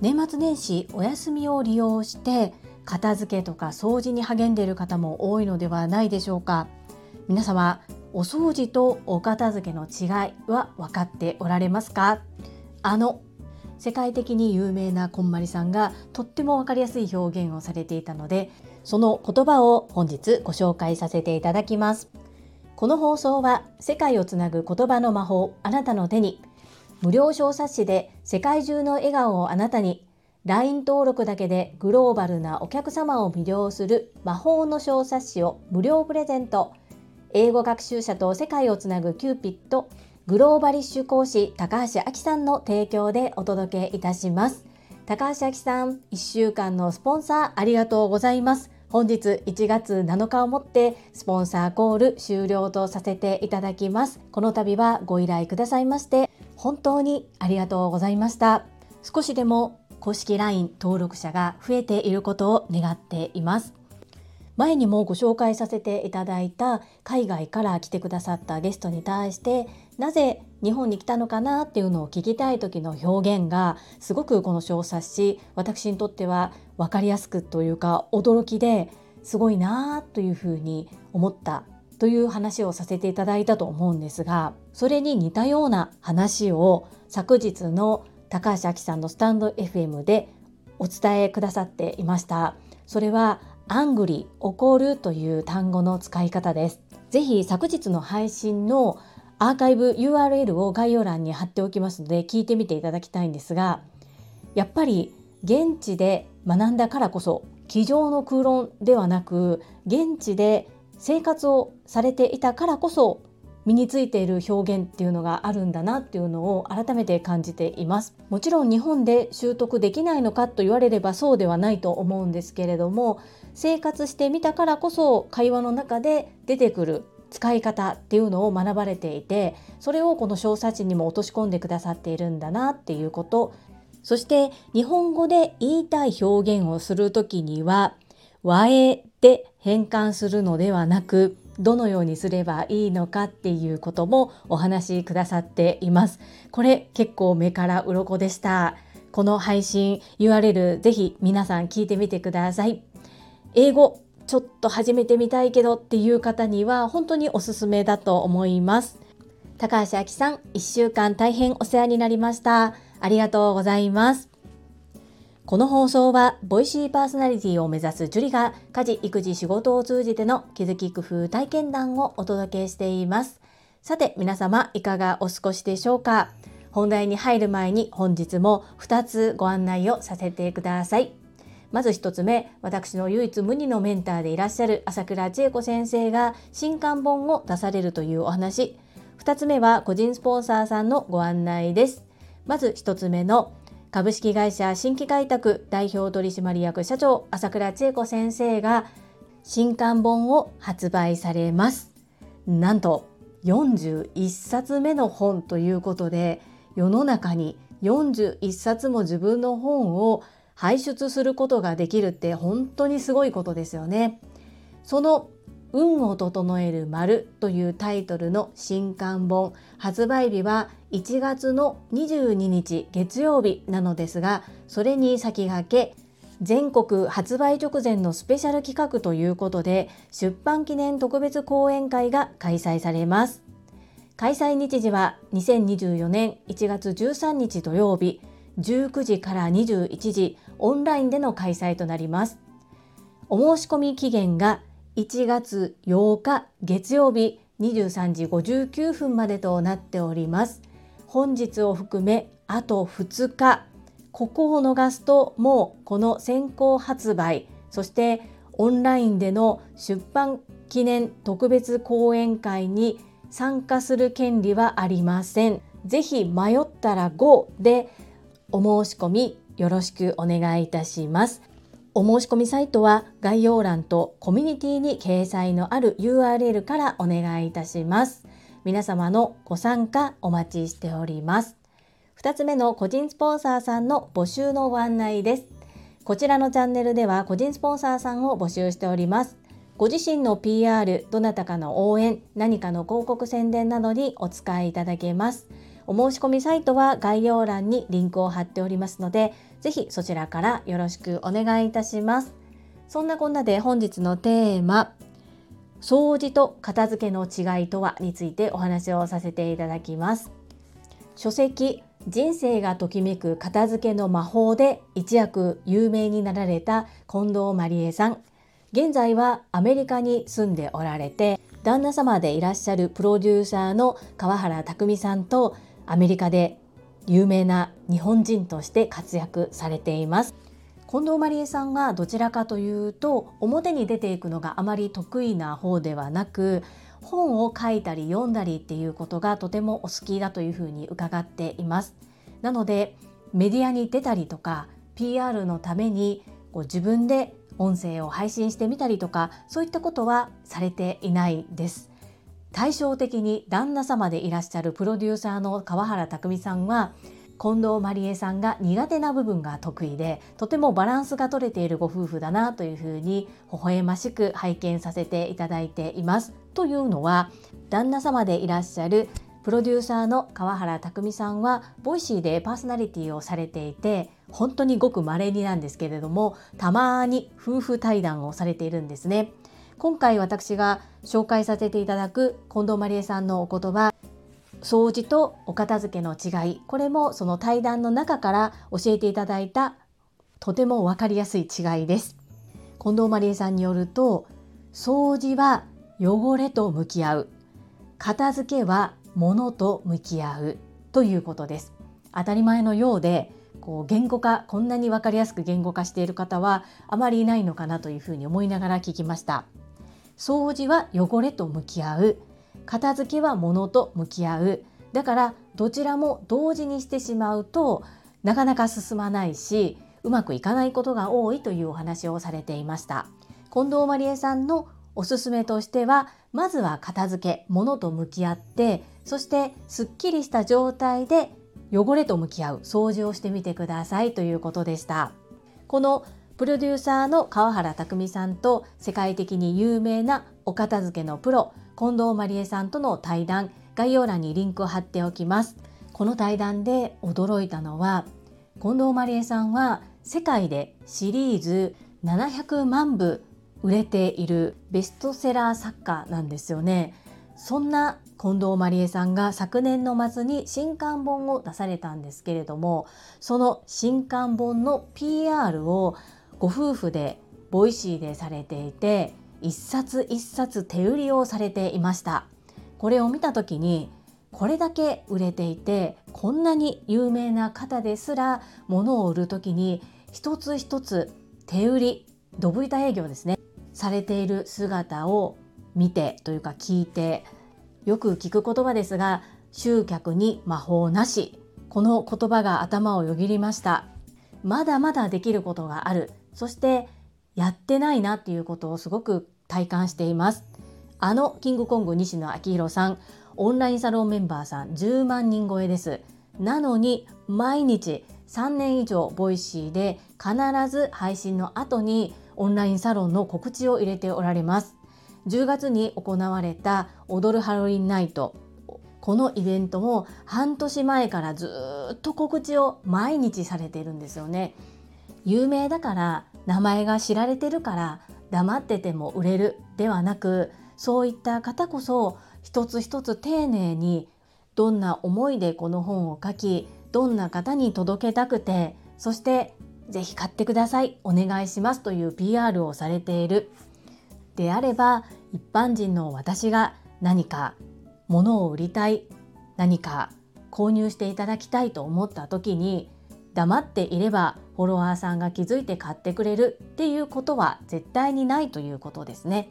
年末年始お休みを利用して片付けとか掃除に励んでいる方も多いのではないでしょうか。皆様お掃除とお片付けの違いは分かっておられますか？あの世界的に有名なこんまりさんがとっても分かりやすい表現をされていたのでその言葉を本日ご紹介させていただきます。この放送は世界をつなぐ言葉の魔法あなたの手に無料小冊子で世界中の笑顔をあなたに LINE 登録だけでグローバルなお客様を魅了する魔法の小冊子を無料プレゼント。英語学習者と世界をつなぐキューピットグローバリッシュ講師高橋明さんの提供でお届けいたします。高橋明さん1週間のスポンサーありがとうございます。本日1月7日をもってスポンサーコール終了とさせていただきます。この度はご依頼くださいまして本当にありがとうございました。少しでも公式 LINE 登録者が増えていることを願っています。前にもご紹介させていただいた海外から来てくださったゲストに対してなぜ日本に来たのかなっていうのを聞きたい時の表現がすごくこの小冊子私にとっては分かりやすくというか驚きですごいなというふうに思ったという話をさせていただいたと思うんですがそれに似たような話を昨日の高橋明さんのスタンド FM でお伝えくださっていました。それはアングリー怒るという単語の使い方です。ぜひ昨日の配信のアーカイブ URL を概要欄に貼っておきますので聞いてみていただきたいんですがやっぱり現地で学んだからこそ机上の空論ではなく現地で生活をされていたからこそ身についている表現っていうのがあるんだなっていうのを改めて感じています。もちろん日本で習得できないのかと言われればそうではないと思うんですけれども生活してみたからこそ会話の中で出てくる使い方っていうのを学ばれていてそれをこの小冊子にも落とし込んでくださっているんだなっていうことそして日本語で言いたい表現をする時には和英で変換するのではなくどのようにすればいいのかっていうこともお話しくださっています。これ結構目から鱗でした。この配信 URL ぜひ皆さん聞いてみてください。英語ちょっと始めてみたいけどっていう方には本当におすすめだと思います。高橋明さん、1週間大変お世話になりました。ありがとうございます。この放送は、ボイシーパーソナリティを目指すジュリが家事、育児、仕事を通じての気づき工夫体験談をお届けしています。さて、皆様いかがお過ごしでしょうか？本題に入る前に本日も2つご案内をさせてください。まず1つ目、私の唯一無二のメンターでいらっしゃる朝倉千恵子先生が新刊本を出されるというお話。2つ目は個人スポンサーさんのご案内です。まず1つ目の株式会社新規開拓代表取締役社長朝倉千恵子先生が新刊本を発売されます。なんと41冊目の本ということで世の中に41冊も自分の本を輩出することができるって本当にすごいことですよね。その運を整える丸というタイトルの新刊本発売日は1月の22日月曜日なのですがそれに先駆け全国発売直前のスペシャル企画ということで出版記念特別講演会が開催されます開催日時は2024年1月13日土曜日19時から21時オンラインでの開催となります。お申し込み期限が1月8日月曜日23時59分までとなっております。本日を含めあと2日。ここを逃すともうこの先行発売。そしてオンラインでの出版記念特別講演会に参加する権利はありません。ぜひ迷ったら GO でお申し込みよろしくお願いいたします。お申し込みサイトは概要欄とコミュニティに掲載のある URL からお願いいたします。皆様のご参加お待ちしております。2つ目の個人スポンサーさんの募集のご案内です。こちらのチャンネルでは個人スポンサーさんを募集しております。ご自身の PR、どなたかの応援、何かの広告宣伝などにお使いいただけます。お申し込みサイトは概要欄にリンクを貼っておりますのでぜひそちらからよろしくお願いいたします。そんなこんなで本日のテーマ掃除と片付けの違いとはについてお話をさせていただきます。書籍人生がときめく片付けの魔法で一躍有名になられた近藤麻理恵さん。現在はアメリカに住んでおられて旦那様でいらっしゃるプロデューサーの川原拓さんとアメリカで有名な日本人として活躍されています。近藤麻理恵さんはどちらかというと表に出ていくのがあまり得意な方ではなく本を書いたり読んだりっていうことがとてもお好きだというふうに伺っています。なのでメディアに出たりとか PR のためにこう自分で音声を配信してみたりとかそういったことはされていないです。対照的に旦那様でいらっしゃるプロデューサーの川原拓さんは近藤麻理恵さんが苦手な部分が得意でとてもバランスが取れているご夫婦だなというふうに微笑ましく拝見させていただいています。というのは旦那様でいらっしゃるプロデューサーの川原拓さんは Voicy でパーソナリティをされていて本当にごく稀になんですけれどもたまに夫婦対談をされているんですね今回私が紹介させていただく近藤麻理恵さんのお言葉掃除とお片付けの違い。これもその対談の中から教えていただいたとても分かりやすい違いです。近藤麻理恵さんによると掃除は汚れと向き合う。片付けは物と向き合う。ということです。当たり前のようでこう言語化こんなに分かりやすく言語化している方はあまりいないのかなというふうに思いながら聞きました。掃除は汚れと向き合う。片付けは物と向き合う。だからどちらも同時にしてしまうとなかなか進まないしうまくいかないことが多いというお話をされていました。近藤麻理恵さんのおすすめとしてはまずは片付け物と向き合ってそしてすっきりした状態で汚れと向き合う。掃除をしてみてくださいということでした。このプロデューサーの川原拓さんと世界的に有名なお片付けのプロ近藤麻理恵さんとの対談概要欄にリンクを貼っておきます。この対談で驚いたのは近藤麻理恵さんは世界でシリーズ700万部売れているベストセラー作家なんですよね。そんな近藤麻理恵さんが昨年の末に新刊本を出されたんですけれどもその新刊本の PR をご夫婦で Voicy でされていて一冊一冊手売りをされていました。これを見た時にこれだけ売れていてこんなに有名な方ですら物を売る時に一つ一つ手売りドブ板営業ですねされている姿を見てというか聞いてよく聞く言葉ですが集客に魔法なし。この言葉が頭をよぎりました。まだまだできることがある。そしてやってないなっていうことをすごく体感しています。あのキングコング西野亮廣さん。オンラインサロンメンバーさん10万人超えです。なのに毎日3年以上 Voicy で必ず配信の後にオンラインサロンの告知を入れておられます。10月に行われた踊るハロウィンナイト。このイベントも半年前からずっと告知を毎日されているんですよね。有名だから名前が知られてるから黙ってても売れるではなくそういった方こそ一つ一つ丁寧にどんな思いでこの本を書きどんな方に届けたくてそしてぜひ買ってください。お願いします。という PR をされている。であれば一般人の私が何か物を売りたい何か購入していただきたいと思った時に黙っていればフォロワーさんが気づいて買ってくれるっていうことは絶対にないということですね。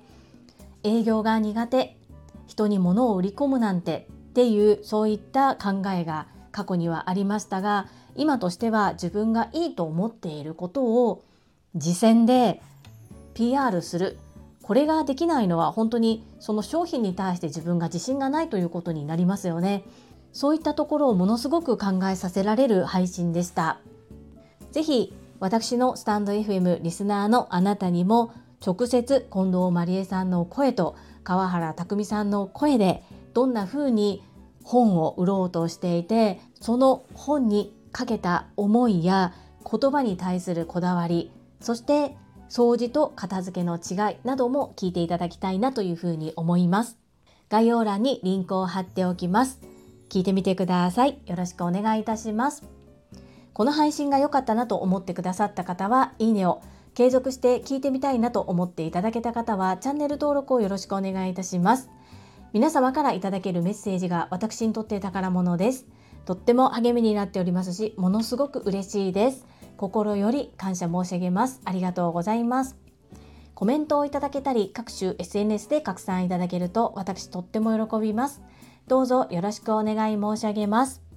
営業が苦手人に物を売り込むなんてっていうそういった考えが過去にはありましたが今としては自分がいいと思っていることを実践で PR するこれができないのは本当にその商品に対して自分が自信がないということになりますよね。そういったところをものすごく考えさせられる配信でした。ぜひ私のスタンド FM リスナーのあなたにも直接近藤まりえさんの声と川原拓さんの声でどんな風に本を売ろうとしていてその本にかけた思いや言葉に対するこだわりそして掃除と片付けの違いなども聞いていただきたいなというふうに思います。概要欄にリンクを貼っておきます。聞いてみてください。よろしくお願いいたします。この配信が良かったなと思ってくださった方はいいねを継続して聞いてみたいなと思っていただけた方はチャンネル登録をよろしくお願いいたします。皆様からいただけるメッセージが私にとって宝物です。とっても励みになっておりますしものすごく嬉しいです。心より感謝申し上げます。ありがとうございます。コメントをいただけたり各種 SNS で拡散いただけると私とっても喜びます。どうぞよろしくお願い申し上げます。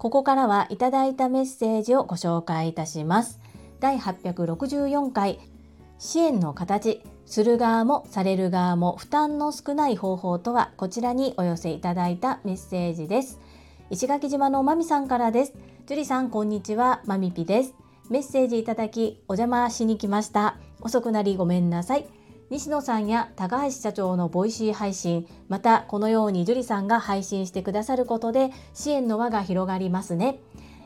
ここからはいただいたメッセージをご紹介いたします。第864回支援の形する側もされる側も負担の少ない方法とはこちらにお寄せいただいたメッセージです。石垣島のまみさんからです。樹里さんこんにちは。まみぴです。メッセージいただきお邪魔しに来ました。遅くなりごめんなさい。西野さんや高橋社長の Voicy 配信またこのように樹里さんが配信してくださることで支援の輪が広がりますね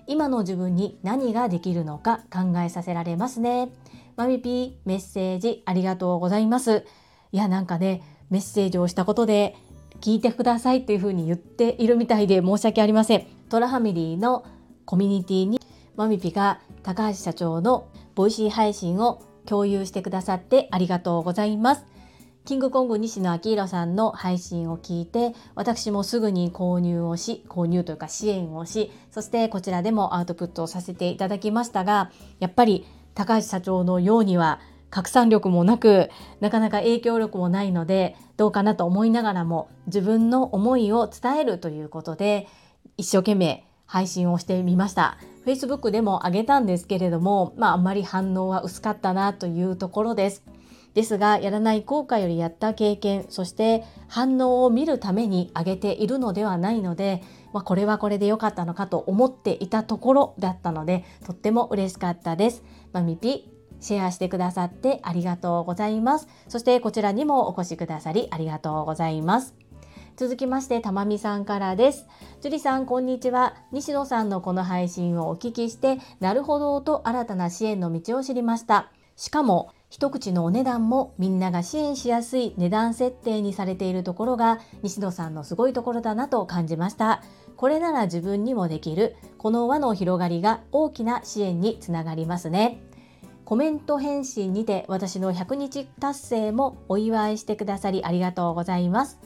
今の自分に何ができるのか考えさせられますねマミピーメッセージありがとうございます。いやなんかねメッセージをしたことで聞いてくださいっていうふうに言っているみたいで申し訳ありません。トラファミリーのコミュニティにマミピが高橋社長の Voicy 配信を共有してくださってありがとうございます。キングコング西野亮廣さんの配信を聞いて私もすぐに購入をし購入というか支援をしそしてこちらでもアウトプットをさせていただきましたがやっぱり高橋社長のようには拡散力もなくなかなか影響力もないのでどうかなと思いながらも自分の思いを伝えるということで一生懸命配信をしてみました Facebook でも上げたんですけれどもまああんまり反応は薄かったなというところですですがやらない効果よりやった経験そして反応を見るために上げているのではないのでまあ、これはこれで良かったのかと思っていたところだったのでとっても嬉しかったです。まみぴシェアしてくださってありがとうございます。そしてこちらにもお越しくださりありがとうございます。続きまして、たまみさんからです。樹里さん、こんにちは。西野さんのこの配信をお聞きして、なるほどと新たな支援の道を知りました。しかも、一口のお値段もみんなが支援しやすい値段設定にされているところが西野さんのすごいところだなと感じました。これなら自分にもできるこの輪の広がりが大きな支援につながりますね。コメント返信にて私の100日達成もお祝いしてくださりありがとうございます。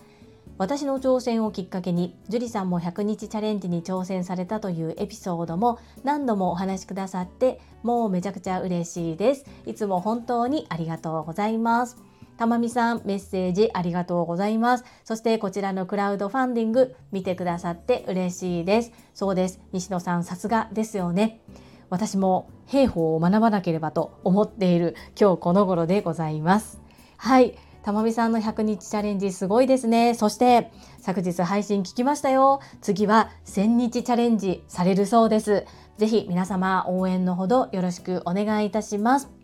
私の挑戦をきっかけに樹里さんも100日チャレンジに挑戦されたというエピソードも何度もお話しくださってもうめちゃくちゃ嬉しいです。いつも本当にありがとうございます。たまみさんメッセージありがとうございます。そしてこちらのクラウドファンディング見てくださって嬉しいです。そうです。西野さんさすがですよね。私も兵法を学ばなければと思っている今日この頃でございます。はい。たまみさんの100日チャレンジすごいですね。そして昨日配信聞きましたよ。次は1000日チャレンジされるそうです。ぜひ皆様応援のほどよろしくお願いいたします。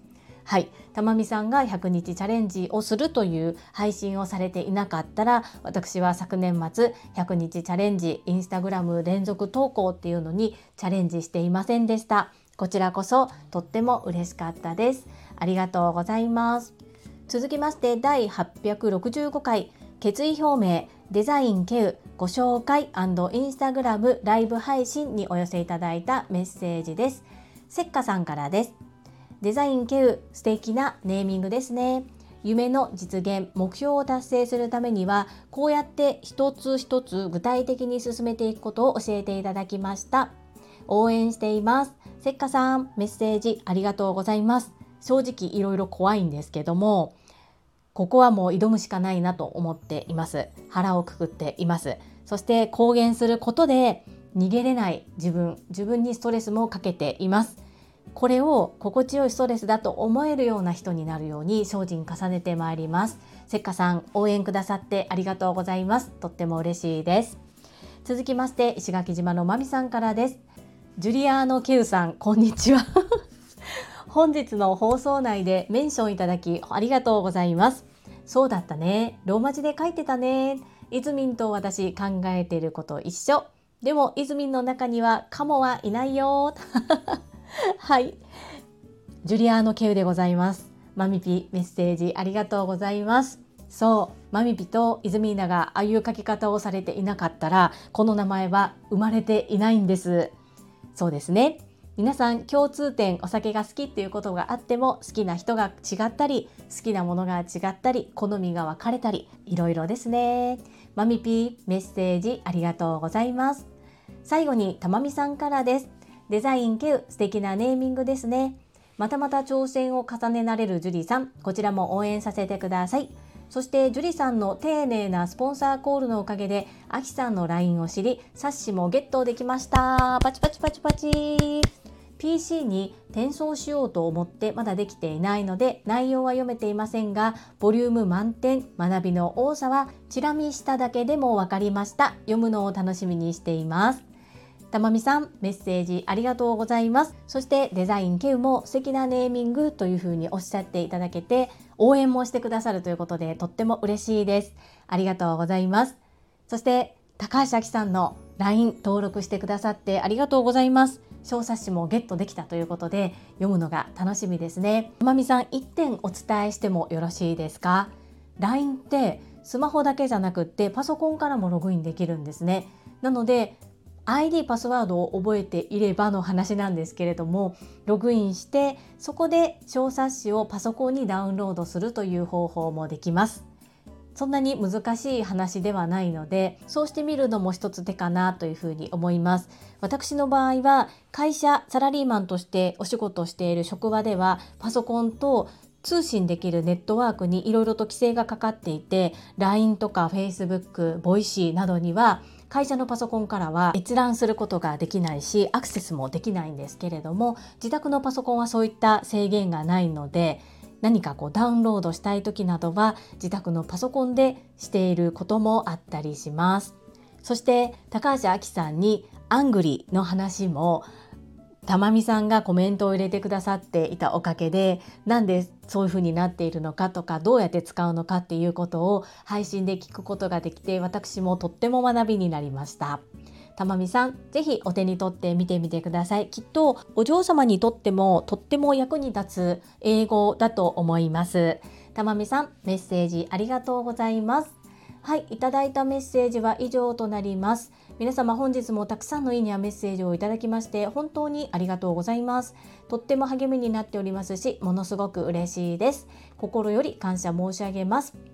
はい、たまみさんが100日チャレンジをするという配信をされていなかったら私は昨年末100日チャレンジインスタグラム連続投稿っていうのにチャレンジしていませんでしたこちらこそとっても嬉しかったですありがとうございます続きまして第865回決意表明デザインケウご紹介インスタグラムライブ配信にお寄せいただいたメッセージですせっかさんからですデザインケウ素敵なネーミングですね。夢の実現、目標を達成するためには、こうやって一つ一つ具体的に進めていくことを教えていただきました。応援しています。せっかさん、メッセージありがとうございます。正直いろいろ怖いんですけども、ここはもう挑むしかないなと思っています。腹をくくっています。そして公言することで逃げれない自分、自分にストレスもかけています。これを心地よいストレスだと思えるような人になるように精進重ねてまいりますせっかさん応援くださってありがとうございますとっても嬉しいです続きまして石垣島のまみさんからですジュリアーノ・ケウさんこんにちは 本日の放送内でメンションいただきありがとうございます。そうだったね。ローマ字で書いてたね。イズミンと私考えていること一緒。でもイズミンの中にはカモはいないよ。はい。ジュリアーノ・ケウでございます。マミピメッセージありがとうございます。そう。マミピとイズミーナがああいう書き方をされていなかったらこの名前は生まれていないんです。そうですね。皆さん共通点お酒が好きっていうことがあっても好きな人が違ったり好きなものが違ったり好みが分かれたりいろいろですね。マミピーメッセージありがとうございます。最後にたまみさんからです。デザイン系素敵なネーミングですね。またまた挑戦を重ねられるジュリーさんこちらも応援させてください。そして樹里さんの丁寧なスポンサーコールのおかげであきさんの LINE を知り冊子もゲットできました。パチパチパチパチ。PC に転送しようと思ってまだできていないので内容は読めていませんがボリューム満点学びの多さはチラ見しただけでも分かりました。読むのを楽しみにしています。たまみさんメッセージありがとうございます。そしてデザインケウも素敵なネーミングというふうにおっしゃっていただけて応援もしてくださるということでとっても嬉しいです。ありがとうございます。そして高橋明さんの LINE 登録してくださってありがとうございます。小冊子もゲットできたということで読むのが楽しみですね。まみさん1点お伝えしてもよろしいですか ?LINE ってスマホだけじゃなくってパソコンからもログインできるんですね。なので ID パスワードを覚えていればの話なんですけれどもログインしてそこで小冊子をパソコンにダウンロードするという方法もできます。そんなに難しい話ではないのでそうしてみるのも一つ手かなというふうに思います。私の場合は会社サラリーマンとしてお仕事をしている職場ではパソコンと通信できるネットワークにいろいろと規制がかかっていて LINE とか Facebook、voicy などには会社のパソコンからは閲覧することができないしアクセスもできないんですけれども自宅のパソコンはそういった制限がないので何かこうダウンロードしたい時などは自宅のパソコンでしていることもあったりします。そして高橋明さんにアングリの話もたまみさんがコメントを入れてくださっていたおかげでなんでそういう風になっているのかとかどうやって使うのかっていうことを配信で聞くことができて私もとっても学びになりました。たまみさん、ぜひお手に取って見てみてください。きっとお嬢様にとってもとっても役に立つ英語だと思います。たまみさん、メッセージありがとうございます。はい、いただいたメッセージは以上となります。皆様本日もたくさんのいいねやメッセージをいただきまして本当にありがとうございます。とっても励みになっておりますし、ものすごく嬉しいです。心より感謝申し上げます。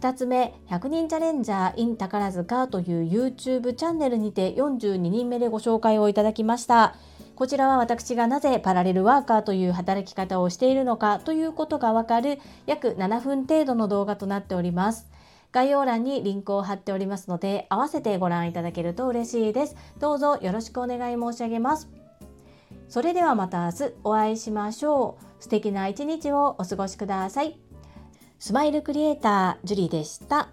2つ目、100人チャレンジャー in 宝塚という YouTube チャンネルにて42人目でご紹介をいただきました。こちらは私がなぜパラレルワーカーという働き方をしているのかということがわかる約7分程度の動画となっております。概要欄にリンクを貼っておりますので、合わせてご覧いただけると嬉しいです。どうぞよろしくお願い申し上げます。それではまた明日お会いしましょう。素敵な一日をお過ごしください。スマイルクリエイター、ジュリーでした。